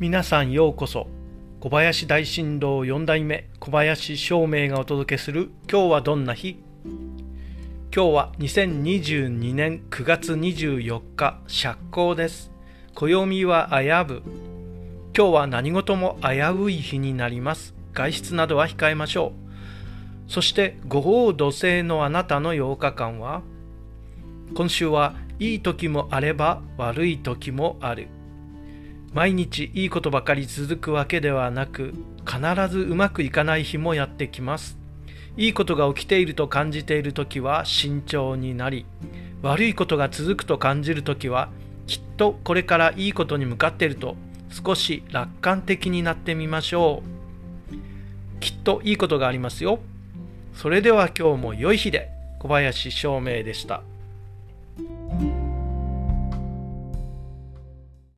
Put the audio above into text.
皆さんようこそ。小林大震動4代目小林照明がお届けする今日はどんな日？今日は2022年9月24日釈光です。暦は危ぶ。今日は何事も危うい日になります。外出などは控えましょう。そして五王土星のあなたの8日間は今週はいい時もあれば悪い時もある。毎日いいことばかり続くわけではなく必ずうまくいかない日もやってきます。いいことが起きていると感じている時は慎重になり悪いことが続くと感じる時はきっとこれからいいことに向かっていると少し楽観的になってみましょう。きっといいことがありますよ。それでは今日も良い日で小林照明でした。